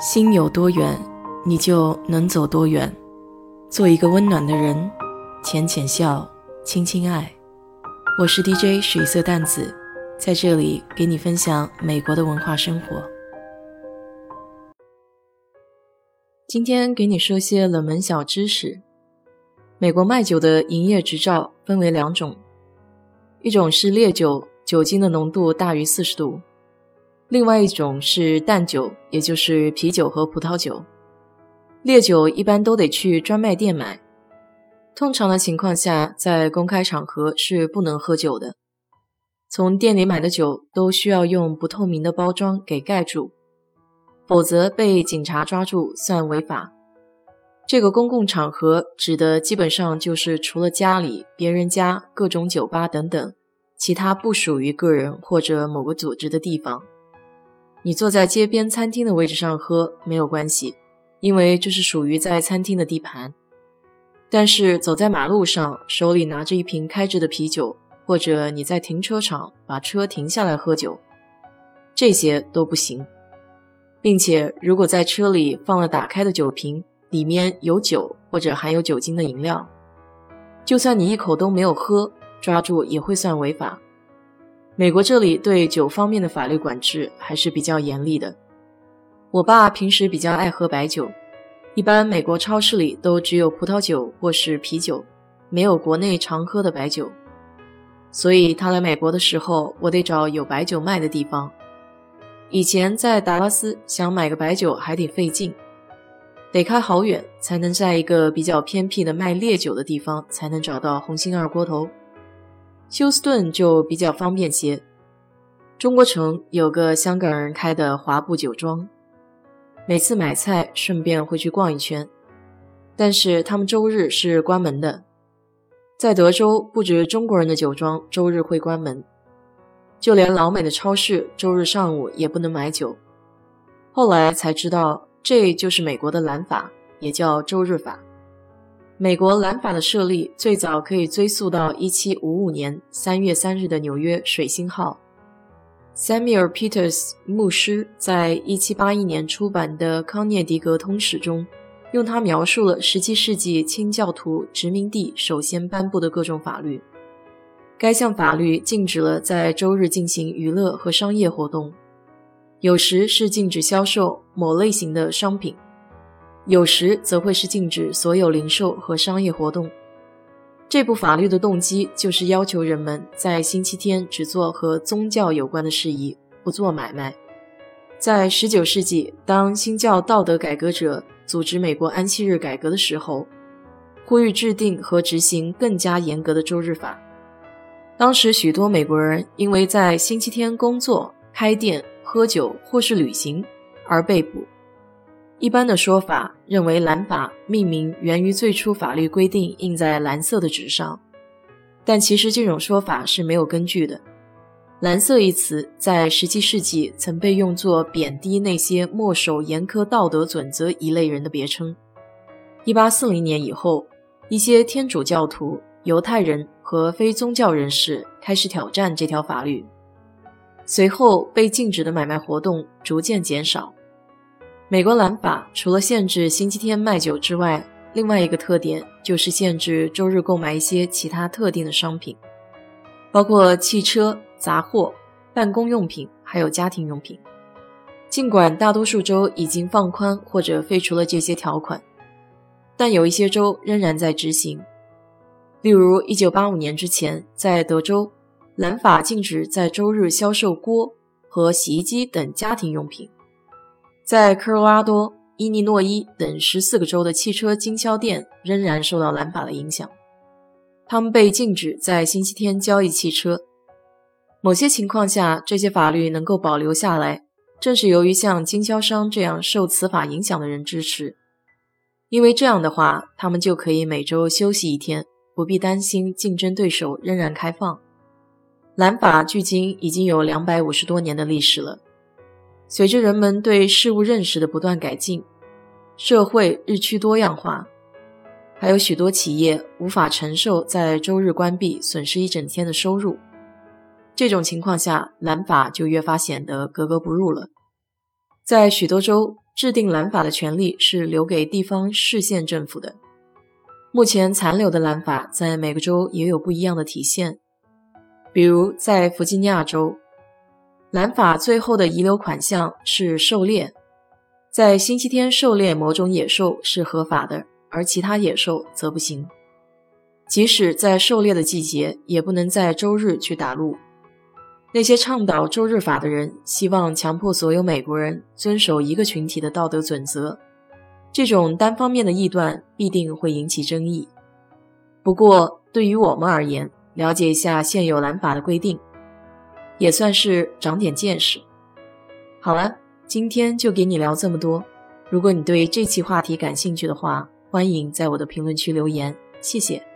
心有多远，你就能走多远。做一个温暖的人，浅浅笑，轻轻爱。我是 DJ 水色淡子，在这里给你分享美国的文化生活。今天给你说些冷门小知识。美国卖酒的营业执照分为两种，一种是烈酒，酒精的浓度大于四十度。另外一种是淡酒，也就是啤酒和葡萄酒。烈酒一般都得去专卖店买，通常的情况下，在公开场合是不能喝酒的。从店里买的酒都需要用不透明的包装给盖住，否则被警察抓住算违法。这个公共场合指的基本上就是除了家里、别人家、各种酒吧等等，其他不属于个人或者某个组织的地方。你坐在街边餐厅的位置上喝没有关系，因为这是属于在餐厅的地盘。但是走在马路上，手里拿着一瓶开着的啤酒，或者你在停车场把车停下来喝酒，这些都不行。并且，如果在车里放了打开的酒瓶，里面有酒或者含有酒精的饮料，就算你一口都没有喝，抓住也会算违法。美国这里对酒方面的法律管制还是比较严厉的。我爸平时比较爱喝白酒，一般美国超市里都只有葡萄酒或是啤酒，没有国内常喝的白酒。所以他来美国的时候，我得找有白酒卖的地方。以前在达拉斯想买个白酒还得费劲，得开好远才能在一个比较偏僻的卖烈酒的地方才能找到红星二锅头。休斯顿就比较方便些。中国城有个香港人开的华埠酒庄，每次买菜顺便会去逛一圈，但是他们周日是关门的。在德州，不止中国人的酒庄周日会关门，就连老美的超市周日上午也不能买酒。后来才知道，这就是美国的蓝法，也叫周日法。美国蓝法的设立最早可以追溯到1755年3月3日的纽约水星号。Samuel Peters 牧师在1781年出版的《康涅狄格通史》中，用它描述了17世纪清教徒殖民地首先颁布的各种法律。该项法律禁止了在周日进行娱乐和商业活动，有时是禁止销售某类型的商品。有时则会是禁止所有零售和商业活动。这部法律的动机就是要求人们在星期天只做和宗教有关的事宜，不做买卖。在19世纪，当新教道德改革者组织美国安息日改革的时候，呼吁制定和执行更加严格的周日法。当时许多美国人因为在星期天工作、开店、喝酒或是旅行而被捕。一般的说法认为，蓝法命名源于最初法律规定印在蓝色的纸上，但其实这种说法是没有根据的。蓝色一词在17世纪曾被用作贬低那些墨守严苛道德准则一类人的别称。1840年以后，一些天主教徒、犹太人和非宗教人士开始挑战这条法律，随后被禁止的买卖活动逐渐减少。美国蓝法除了限制星期天卖酒之外，另外一个特点就是限制周日购买一些其他特定的商品，包括汽车、杂货、办公用品，还有家庭用品。尽管大多数州已经放宽或者废除了这些条款，但有一些州仍然在执行。例如，1985年之前，在德州，蓝法禁止在周日销售锅和洗衣机等家庭用品。在科罗拉多、伊利诺伊等十四个州的汽车经销店仍然受到蓝法的影响，他们被禁止在星期天交易汽车。某些情况下，这些法律能够保留下来，正是由于像经销商这样受此法影响的人支持，因为这样的话，他们就可以每周休息一天，不必担心竞争对手仍然开放。蓝法距今已经有两百五十多年的历史了。随着人们对事物认识的不断改进，社会日趋多样化，还有许多企业无法承受在周日关闭、损失一整天的收入。这种情况下，蓝法就越发显得格格不入了。在许多州，制定蓝法的权利是留给地方市县政府的。目前残留的蓝法在每个州也有不一样的体现，比如在弗吉尼亚州，蓝法最后的遗留款项是狩猎，在星期天狩猎某种野兽是合法的，而其他野兽则不行。即使在狩猎的季节，也不能在周日去打鹿。那些倡导周日法的人，希望强迫所有美国人遵守一个群体的道德准则。这种单方面的臆断必定会引起争议。不过，对于我们而言，了解一下现有蓝法的规定，也算是长点见识。好了，今天就给你聊这么多。如果你对这期话题感兴趣的话，欢迎在我的评论区留言。谢谢。